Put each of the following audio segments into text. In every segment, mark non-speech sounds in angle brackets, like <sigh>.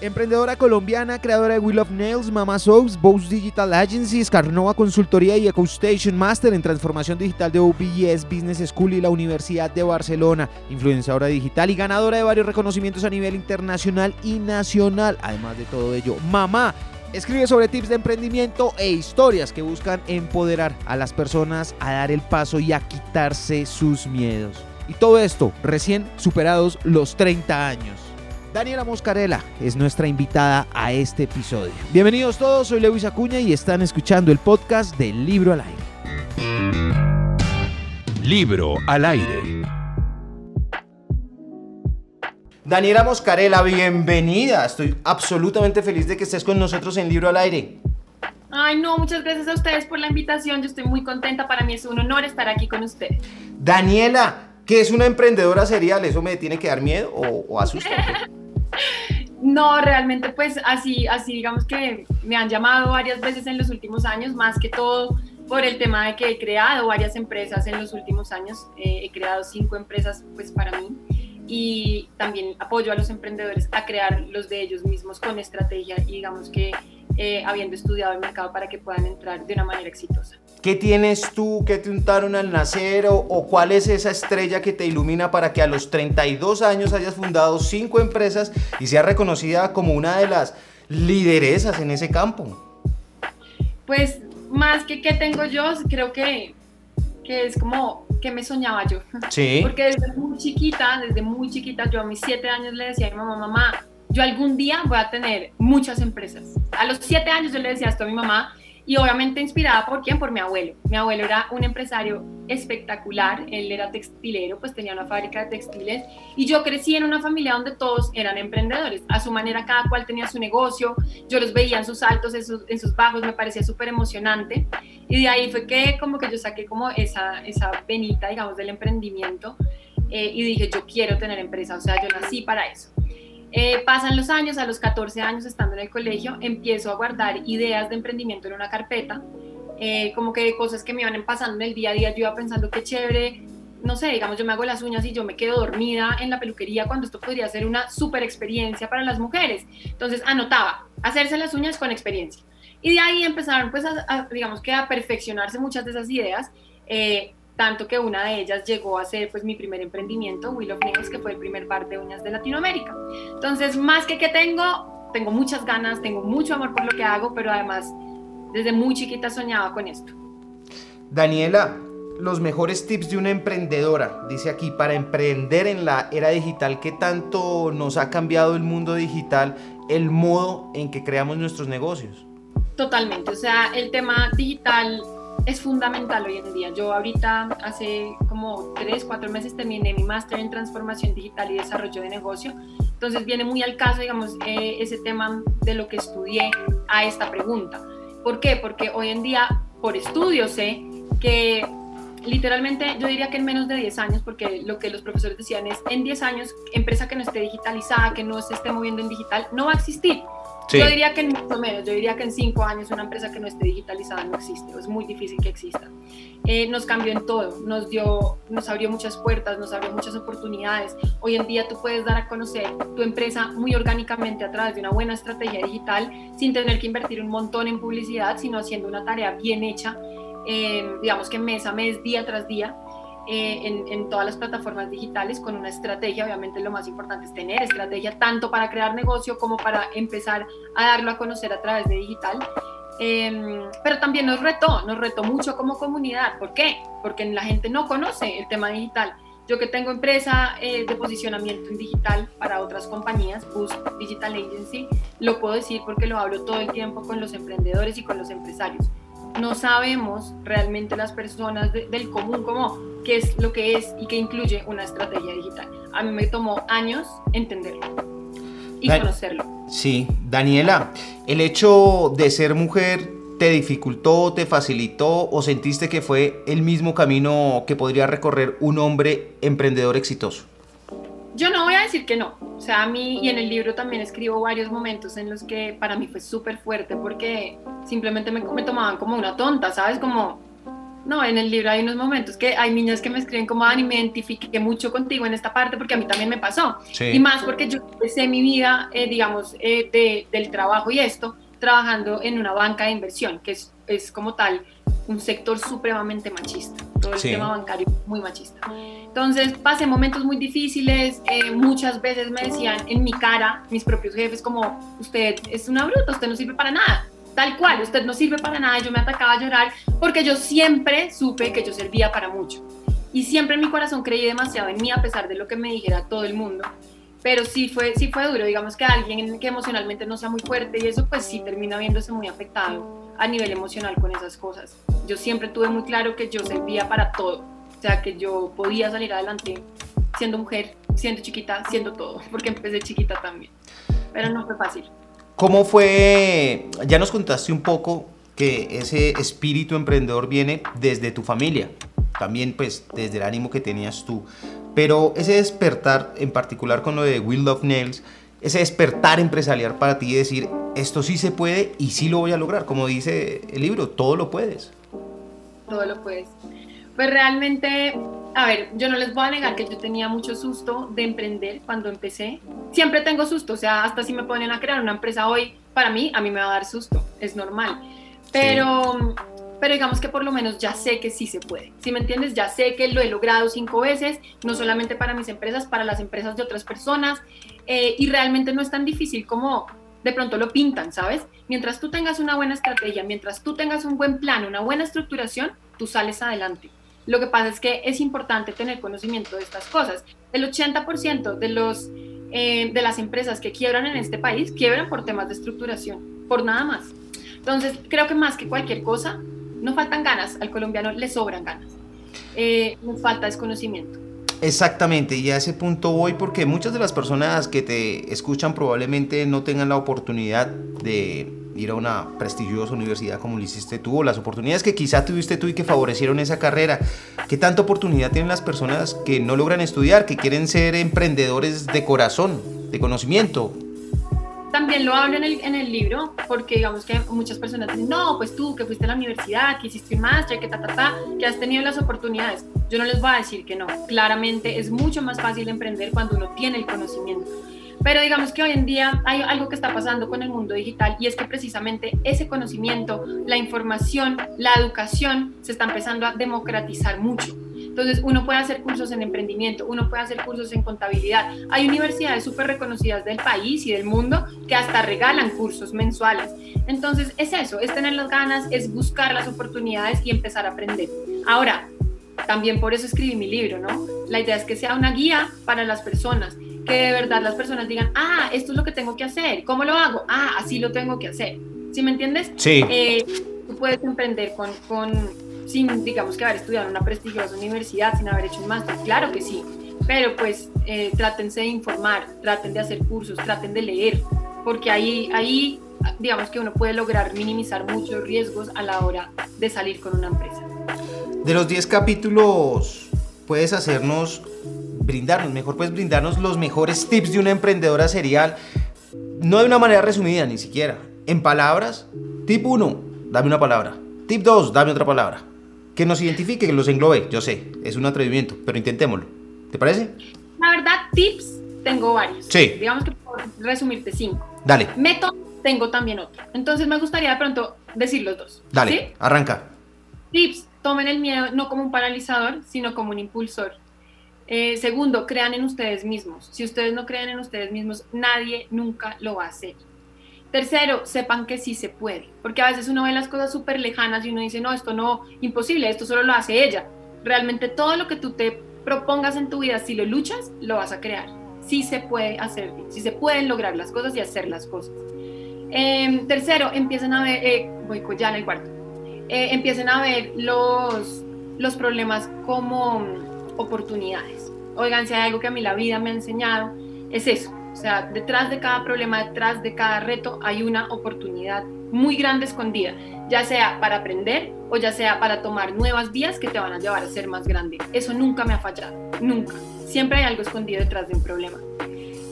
Emprendedora colombiana, creadora de Will of Nails, Mama Soaps, Bose Digital Agency, Carnova Consultoría y EcoStation Master en transformación digital de OBS Business School y la Universidad de Barcelona, influenciadora digital y ganadora de varios reconocimientos a nivel internacional y nacional. Además de todo ello, mamá Escribe sobre tips de emprendimiento e historias que buscan empoderar a las personas a dar el paso y a quitarse sus miedos. Y todo esto recién superados los 30 años. Daniela Moscarela es nuestra invitada a este episodio. Bienvenidos todos, soy Lewis Acuña y están escuchando el podcast del Libro al Aire. Libro al Aire. Daniela Moscarela, bienvenida. Estoy absolutamente feliz de que estés con nosotros en Libro al Aire. Ay, no, muchas gracias a ustedes por la invitación. Yo estoy muy contenta. Para mí es un honor estar aquí con ustedes. Daniela, ¿qué es una emprendedora serial? ¿Eso me tiene que dar miedo o, o <laughs> No, realmente pues así, así digamos que me han llamado varias veces en los últimos años, más que todo por el tema de que he creado varias empresas en los últimos años. Eh, he creado cinco empresas pues para mí y también apoyo a los emprendedores a crear los de ellos mismos con estrategia y digamos que eh, habiendo estudiado el mercado para que puedan entrar de una manera exitosa. ¿Qué tienes tú que te untaron al nacer o, o, cuál es esa estrella que te ilumina para que a los 32 años hayas fundado cinco empresas y seas reconocida como una de las lideresas en ese campo? Pues más que qué tengo yo, creo que que es como que me soñaba yo. Sí. <laughs> Porque desde muy chiquita, desde muy chiquita, yo a mis siete años le decía a mi mamá, mamá, yo algún día voy a tener muchas empresas. A los siete años yo le decía esto a mi mamá y obviamente inspirada por quién, por mi abuelo. Mi abuelo era un empresario espectacular, él era textilero, pues tenía una fábrica de textiles y yo crecí en una familia donde todos eran emprendedores, a su manera cada cual tenía su negocio, yo los veía en sus altos, en sus, en sus bajos, me parecía súper emocionante y de ahí fue que como que yo saqué como esa, esa venita, digamos, del emprendimiento eh, y dije, yo quiero tener empresa, o sea, yo nací para eso. Eh, pasan los años, a los 14 años estando en el colegio, empiezo a guardar ideas de emprendimiento en una carpeta, eh, como que cosas que me iban pasando en el día a día, yo iba pensando qué chévere, no sé, digamos, yo me hago las uñas y yo me quedo dormida en la peluquería cuando esto podría ser una super experiencia para las mujeres. Entonces anotaba, hacerse las uñas con experiencia. Y de ahí empezaron, pues, a, digamos que a perfeccionarse muchas de esas ideas. Eh, tanto que una de ellas llegó a ser pues mi primer emprendimiento, Will of Nails, que fue el primer bar de uñas de Latinoamérica. Entonces, más que que tengo, tengo muchas ganas, tengo mucho amor por lo que hago, pero además desde muy chiquita soñaba con esto. Daniela, los mejores tips de una emprendedora, dice aquí, para emprender en la era digital, ¿qué tanto nos ha cambiado el mundo digital, el modo en que creamos nuestros negocios? Totalmente, o sea, el tema digital es fundamental hoy en día. Yo ahorita hace como tres, cuatro meses terminé mi máster en transformación digital y desarrollo de negocio. Entonces viene muy al caso, digamos, eh, ese tema de lo que estudié a esta pregunta. ¿Por qué? Porque hoy en día, por estudio, sé que literalmente yo diría que en menos de 10 años, porque lo que los profesores decían es, en 10 años, empresa que no esté digitalizada, que no se esté moviendo en digital, no va a existir. Yo diría que en mucho menos, yo diría que en cinco años una empresa que no esté digitalizada no existe, es muy difícil que exista. Eh, nos cambió en todo, nos dio, nos abrió muchas puertas, nos abrió muchas oportunidades. Hoy en día tú puedes dar a conocer tu empresa muy orgánicamente a través de una buena estrategia digital, sin tener que invertir un montón en publicidad, sino haciendo una tarea bien hecha, eh, digamos que mes a mes, día tras día. Eh, en, todas las plataformas digitales con una estrategia. Obviamente lo más importante es tener estrategia tanto para crear negocio como para empezar a darlo a conocer a través de digital. Em, pero también nos retó, nos retó mucho como comunidad. ¿Por qué? Porque la gente no conoce el tema digital. Yo que tengo empresa eh, de posicionamiento en digital para otras compañías, Boost Digital Agency, lo puedo decir porque lo hablo todo el tiempo con los emprendedores y con los empresarios no sabemos realmente las personas del común como qué es lo que es y qué incluye una estrategia digital. A mí me tomó años entenderlo y conocerlo. Sí, Daniela, el hecho de ser mujer te dificultó, te facilitó o sentiste que fue el mismo camino que podría recorrer un hombre emprendedor exitoso? Yo no voy a decir que no. O sea, a mí y en el libro también escribo varios momentos en los que para mí fue súper fuerte porque simplemente me, me, tomaban como una tonta, ¿sabes? Como, No, en el libro hay unos momentos que hay niñas que me escriben como, Ani, me identifiqué mucho contigo en esta parte porque a mí también me pasó. Y más porque yo empecé mi vida, eh, digamos, eh, del trabajo y esto, trabajando en una banca de inversión, que es, es como tal un sector supremamente machista. Todo el tema bancario muy machista. Entonces pasé momentos muy difíciles. Eh, muchas veces me decían en mi cara, mis propios jefes, como, usted es una bruta, usted no sirve para nada tal cual, usted no sirve para nada, yo me atacaba a llorar porque yo siempre supe que yo servía para mucho. Y siempre en mi corazón creí demasiado en mí a pesar de lo que me dijera todo el mundo. Pero sí fue, sí fue duro, digamos que alguien que emocionalmente no sea muy fuerte y eso pues sí termina viéndose muy afectado a nivel emocional con esas cosas. Yo siempre tuve muy claro que yo servía para todo, o sea, que yo podía salir adelante siendo mujer, siendo chiquita, siendo todo, <laughs> porque empecé chiquita también. Pero no fue fácil. ¿Cómo fue? Ya nos contaste un poco que ese espíritu emprendedor viene desde tu familia, también pues desde el ánimo que tenías tú, pero ese despertar en particular con lo de Will of Nails, ese despertar empresarial para ti y decir, esto sí se puede y sí lo voy a lograr, como dice el libro, todo lo puedes. Todo lo puedes. Pues realmente a ver, yo no les voy a negar que yo tenía mucho susto de emprender cuando empecé. Siempre tengo susto, o sea, hasta si me ponen a crear una empresa hoy, para mí, a mí me va a dar susto, es normal. Pero, pero digamos que por lo menos ya sé que sí se puede. Si me entiendes, ya sé que lo he logrado cinco veces, no solamente para mis empresas, para las empresas de otras personas. Eh, y realmente no es tan difícil como de pronto lo pintan, ¿sabes? Mientras tú tengas una buena estrategia, mientras tú tengas un buen plan, una buena estructuración, tú sales adelante. Lo que pasa es que es importante tener conocimiento de estas cosas. El 80% de, los, eh, de las empresas que quiebran en este país quiebran por temas de estructuración, por nada más. Entonces, creo que más que cualquier cosa, no faltan ganas, al colombiano le sobran ganas. Eh, nos falta desconocimiento. Exactamente, y a ese punto voy porque muchas de las personas que te escuchan probablemente no tengan la oportunidad de ir a una prestigiosa universidad como lo hiciste tú, o las oportunidades que quizá tuviste tú y que favorecieron esa carrera. ¿Qué tanta oportunidad tienen las personas que no logran estudiar, que quieren ser emprendedores de corazón, de conocimiento? También lo hablo en el, en el libro, porque digamos que muchas personas dicen, no, pues tú que fuiste a la universidad, que hiciste un máster, que ta, ta, ta, que has tenido las oportunidades. Yo no les voy a decir que no. Claramente es mucho más fácil emprender cuando uno tiene el conocimiento pero digamos que hoy en día hay algo que está pasando con el mundo digital y es que precisamente ese conocimiento, la información, la educación se está empezando a democratizar mucho. Entonces uno puede hacer cursos en emprendimiento, uno puede hacer cursos en contabilidad. Hay universidades súper reconocidas del país y del mundo que hasta regalan cursos mensuales. Entonces es eso, es tener las ganas, es buscar las oportunidades y empezar a aprender. Ahora, también por eso escribí mi libro, ¿no? La idea es que sea una guía para las personas que de verdad las personas digan, ah, esto es lo que tengo que hacer, ¿cómo lo hago? Ah, así lo tengo que hacer. ¿Sí me entiendes? Sí. Eh, tú puedes emprender con, con, sin, digamos, que haber estudiado en una prestigiosa universidad, sin haber hecho un máster, claro que sí, pero pues eh, trátense de informar, traten de hacer cursos, traten de leer, porque ahí, ahí, digamos que uno puede lograr minimizar muchos riesgos a la hora de salir con una empresa. De los 10 capítulos, puedes hacernos brindarnos, mejor pues brindarnos los mejores tips de una emprendedora serial, no de una manera resumida ni siquiera, en palabras. Tip 1, dame una palabra. Tip 2, dame otra palabra. Que nos identifique, que los englobe. Yo sé, es un atrevimiento, pero intentémoslo. ¿Te parece? La verdad, tips tengo varios. Sí. Digamos que por resumirte cinco. Dale. Método tengo también otro. Entonces me gustaría de pronto decir los dos. Dale, arranca. Tips, tomen el miedo no como un paralizador, sino como un impulsor. Eh, segundo, crean en ustedes mismos. Si ustedes no creen en ustedes mismos, nadie nunca lo va a hacer. Tercero, sepan que sí se puede, porque a veces uno ve las cosas súper lejanas y uno dice, no, esto no, imposible, esto solo lo hace ella. Realmente todo lo que tú te propongas en tu vida, si lo luchas, lo vas a crear. Sí se puede hacer, sí se pueden lograr las cosas y hacer las cosas. Em, tercero, empiecen a ver, eh, voy ya en el cuarto, eh, empiecen a ver los, los problemas como oportunidades. Oigan, si hay algo que a mí la vida me ha enseñado, es eso. O sea, detrás de cada problema, detrás de cada reto, hay una oportunidad muy grande escondida, ya sea para aprender o ya sea para tomar nuevas vías que te van a llevar a ser más grande. Eso nunca me ha fallado, nunca. Siempre hay algo escondido detrás de un problema.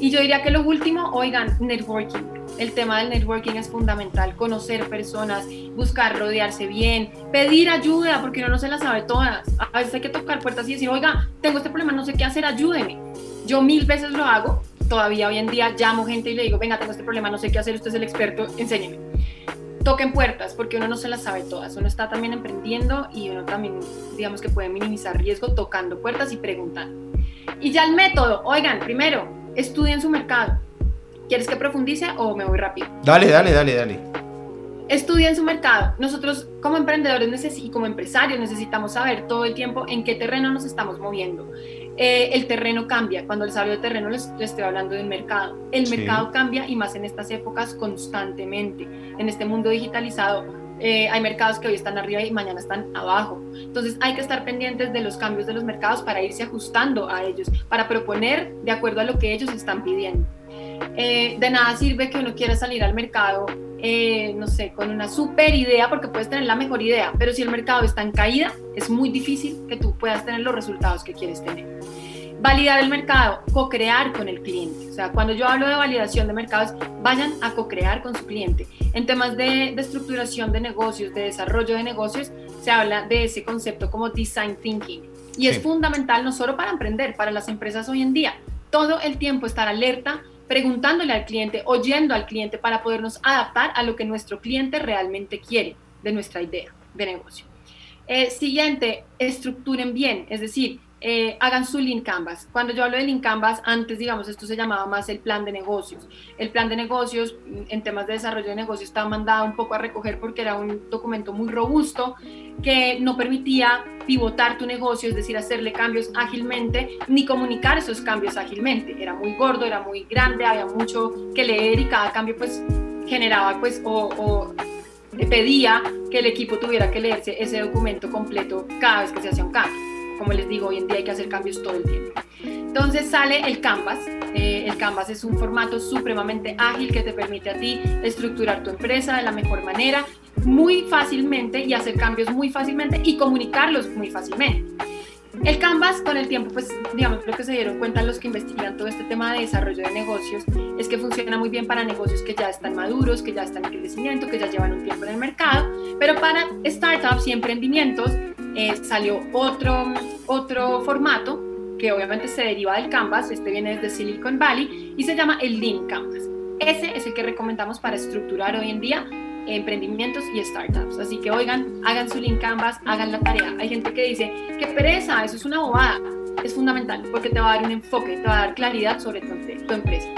Y yo diría que lo último, oigan, networking. El tema del networking es fundamental, conocer personas, buscar rodearse bien, pedir ayuda, porque uno no se la sabe todas. A veces hay que tocar puertas y decir, oiga, tengo este problema, no sé qué hacer, ayúdeme. Yo mil veces lo hago, todavía hoy en día llamo gente y le digo, venga, tengo este problema, no sé qué hacer, usted es el experto, enséñeme. Toquen puertas, porque uno no se las sabe todas. Uno está también emprendiendo y uno también, digamos que puede minimizar riesgo tocando puertas y preguntando. Y ya el método, oigan, primero, estudien su mercado. ¿Quieres que profundice o me voy rápido? Dale, dale, dale, dale. Estudien su mercado. Nosotros como emprendedores y como empresarios necesitamos saber todo el tiempo en qué terreno nos estamos moviendo. Eh, el terreno cambia. Cuando les hablo de terreno les, estoy hablando del mercado. El mercado cambia y más en estas épocas constantemente. En este mundo digitalizado eh, hay mercados que hoy están arriba y mañana están abajo. Entonces hay que estar pendientes de los cambios de los mercados para irse ajustando a ellos, para proponer de acuerdo a lo que ellos están pidiendo. Eh, de nada sirve que uno quiera salir al mercado, eh, no sé, con una super idea, porque puedes tener la mejor idea, pero si el mercado está en caída, es muy difícil que tú puedas tener los resultados que quieres tener. Validar el mercado, co-crear con el cliente. O sea, cuando yo hablo de validación de mercados, vayan a co-crear con su cliente. En temas de, de estructuración de negocios, de desarrollo de negocios, se habla de ese concepto como design thinking. Y es fundamental no solo para emprender, para las empresas hoy en día. Todo el tiempo estar alerta preguntándole al cliente, oyendo al cliente para podernos adaptar a lo que nuestro cliente realmente quiere de nuestra idea de negocio. Eh, siguiente, estructuren bien, es decir, eh, hagan su Lean Canvas. Cuando yo hablo de Lean Canvas, antes, digamos, esto se llamaba más el plan de negocios. El plan de negocios en temas de desarrollo de negocios estaba mandado un poco a recoger porque era un documento muy robusto que no permitía pivotar tu negocio, es decir, hacerle cambios ágilmente, ni comunicar esos cambios ágilmente. Era muy gordo, era muy grande, había mucho que leer y cada cambio pues generaba pues o, o pedía que el equipo tuviera que leerse ese documento completo cada vez que se hacía un cambio como les digo, hoy en día hay que hacer cambios todo el tiempo. Entonces sale el Canvas. Eh, el Canvas es un formato supremamente ágil que te permite a ti estructurar tu empresa de la mejor manera, muy fácilmente y hacer cambios muy fácilmente y comunicarlos muy fácilmente. El Canvas con el tiempo, pues digamos, lo que se dieron cuenta los que investigan todo este tema de desarrollo de negocios es que funciona muy bien para negocios que ya están maduros, que ya están en crecimiento, que ya llevan un tiempo en el mercado, pero para startups y emprendimientos eh, salió otro, otro formato que obviamente se deriva del Canvas, este viene desde Silicon Valley y se llama el Lean Canvas. Ese es el que recomendamos para estructurar hoy en día emprendimientos y startups. Así que oigan, hagan su Lean Canvas, hagan la tarea. Hay gente que dice, qué pereza, eso es una bobada. Es fundamental porque te va a dar un enfoque, te va a dar claridad sobre tu, tu empresa.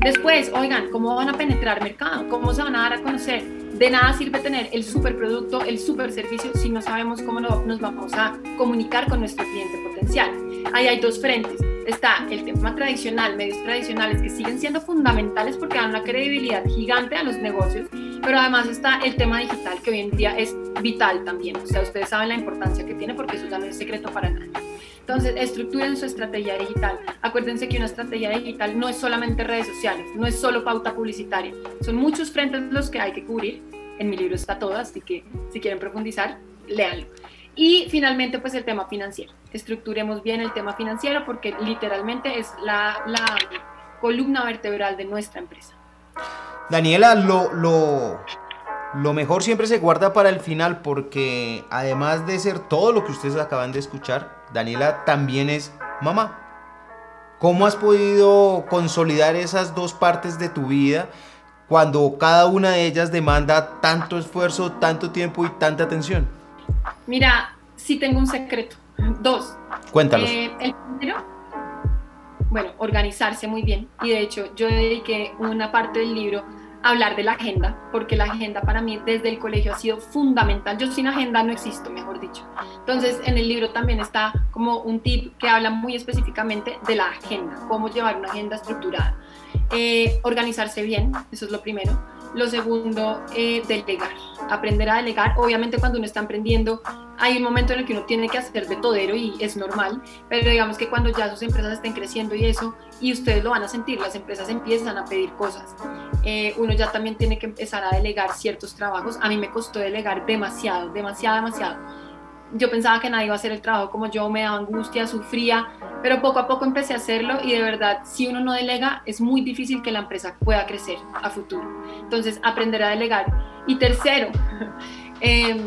Después, oigan, ¿cómo van a penetrar mercado? ¿Cómo se van a dar a conocer? De nada sirve tener el super producto, el super servicio si no sabemos cómo nos vamos a comunicar con nuestro cliente potencial. Ahí hay dos frentes. Está el tema tradicional, medios tradicionales que siguen siendo fundamentales porque dan una credibilidad gigante a los negocios, pero además está el tema digital que hoy en día es vital también. O sea, ustedes saben la importancia que tiene porque eso ya no es secreto para nadie. Entonces, estructuren su estrategia digital. Acuérdense que una estrategia digital no es solamente redes sociales, no es solo pauta publicitaria. Son muchos frentes los que hay que cubrir. En mi libro está todo, así que si quieren profundizar, léanlo. Y finalmente, pues el tema financiero. Estructuremos bien el tema financiero porque literalmente es la, la columna vertebral de nuestra empresa. Daniela, lo, lo, lo mejor siempre se guarda para el final porque además de ser todo lo que ustedes acaban de escuchar, Daniela también es mamá. ¿Cómo has podido consolidar esas dos partes de tu vida cuando cada una de ellas demanda tanto esfuerzo, tanto tiempo y tanta atención? Mira, sí tengo un secreto. Dos. Cuéntalos. Eh, el primero, bueno, organizarse muy bien. Y de hecho, yo dediqué una parte del libro hablar de la agenda, porque la agenda para mí desde el colegio ha sido fundamental. Yo sin agenda no existo, mejor dicho. Entonces, en el libro también está como un tip que habla muy específicamente de la agenda, cómo llevar una agenda estructurada. Eh, organizarse bien, eso es lo primero. Lo segundo, eh, delegar, aprender a delegar. Obviamente cuando uno está emprendiendo hay un momento en el que uno tiene que hacer de todero y es normal, pero digamos que cuando ya sus empresas estén creciendo y eso, y ustedes lo van a sentir, las empresas empiezan a pedir cosas. Eh, uno ya también tiene que empezar a delegar ciertos trabajos. A mí me costó delegar demasiado, demasiado, demasiado. Yo pensaba que nadie iba a hacer el trabajo como yo, me daba angustia, sufría, pero poco a poco empecé a hacerlo y de verdad, si uno no delega, es muy difícil que la empresa pueda crecer a futuro. Entonces, aprender a delegar. Y tercero, <laughs> eh,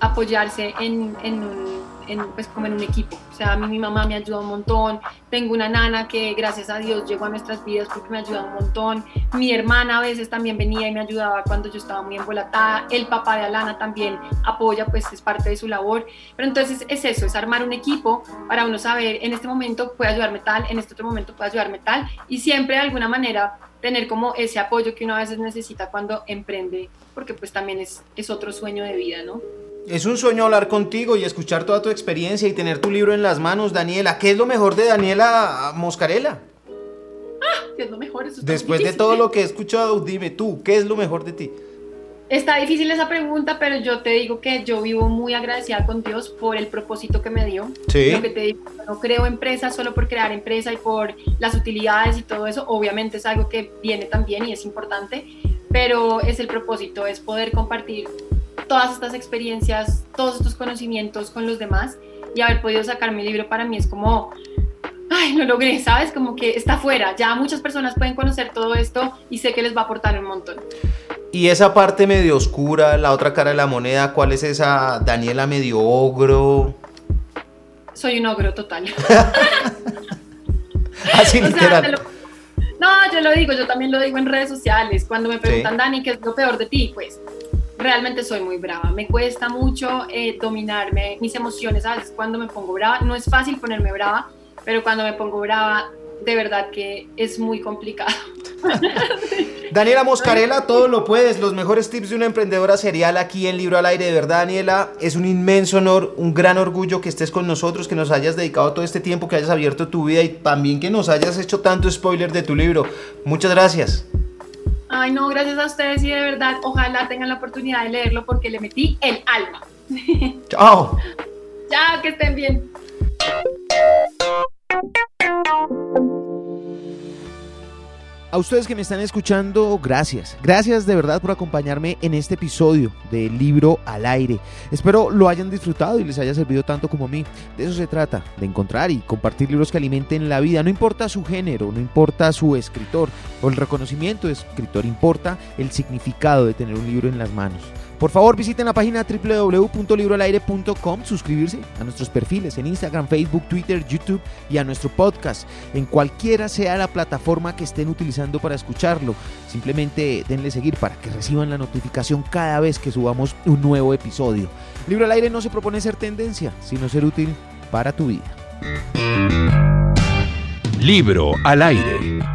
apoyarse en, un, pues como en un equipo. O sea, a mí mi mamá me ayuda un montón, tengo una nana que gracias a Dios llegó a nuestras vidas porque me ayuda un montón, mi hermana a veces también venía y me ayudaba cuando yo estaba muy embolatada, el papá de Alana también apoya, pues es parte de su labor. Pero entonces es eso, es armar un equipo para uno saber, en este momento puede ayudarme tal, en este otro momento puede ayudarme tal, y siempre de alguna manera tener como ese apoyo que uno a veces necesita cuando emprende, porque pues también es, es otro sueño de vida, ¿no? Es un sueño hablar contigo y escuchar toda tu experiencia y tener tu libro en las manos, Daniela. ¿Qué es lo mejor de Daniela Moscarela? Ah, ¿qué es lo mejor? Después de todo lo que he escuchado, dime tú, ¿qué es lo mejor de ti? Está difícil esa pregunta, pero yo te digo que yo vivo muy agradecida con Dios por el propósito que me dio. Sí. Lo que te digo, no creo empresas solo por crear empresa y por las utilidades y todo eso. Obviamente es algo que viene también y es importante, pero es el propósito, es poder compartir todas estas experiencias, todos estos conocimientos con los demás y haber podido sacar mi libro para mí es como, ay, lo logré, ¿sabes? Como que está fuera, ya muchas personas pueden conocer todo esto y sé que les va a aportar un montón. Y esa parte medio oscura, la otra cara de la moneda, ¿cuál es esa Daniela medio ogro? Soy un ogro total. <laughs> Así <laughs> literal. no, yo lo digo, yo también lo digo en redes sociales. Cuando me preguntan, Dani, ¿qué es lo peor de ti? Pues realmente soy muy brava. Me cuesta mucho eh, dominarme mis emociones a veces cuando me pongo brava. No es fácil ponerme brava, pero cuando me pongo brava, de verdad que es muy complicado. <laughs> Daniela Moscarela, todo lo puedes. Los mejores tips de una emprendedora serial aquí en Libro al Aire. De verdad, Daniela, es un inmenso honor, un gran orgullo que estés con nosotros, que nos hayas dedicado todo este tiempo, que hayas abierto tu vida y también que nos hayas hecho tanto spoiler de tu libro. Muchas gracias. Ay, no, gracias a ustedes y de verdad, ojalá tengan la oportunidad de leerlo porque le metí el alma. Chao. <laughs> Chao, que estén bien. A ustedes que me están escuchando, gracias. Gracias de verdad por acompañarme en este episodio del libro al aire. Espero lo hayan disfrutado y les haya servido tanto como a mí. De eso se trata, de encontrar y compartir libros que alimenten la vida. No importa su género, no importa su escritor o el reconocimiento de escritor, importa el significado de tener un libro en las manos. Por favor, visiten la página www.libroalaire.com, suscribirse a nuestros perfiles en Instagram, Facebook, Twitter, YouTube y a nuestro podcast, en cualquiera sea la plataforma que estén utilizando para escucharlo. Simplemente denle seguir para que reciban la notificación cada vez que subamos un nuevo episodio. Libro al aire no se propone ser tendencia, sino ser útil para tu vida. Libro al aire.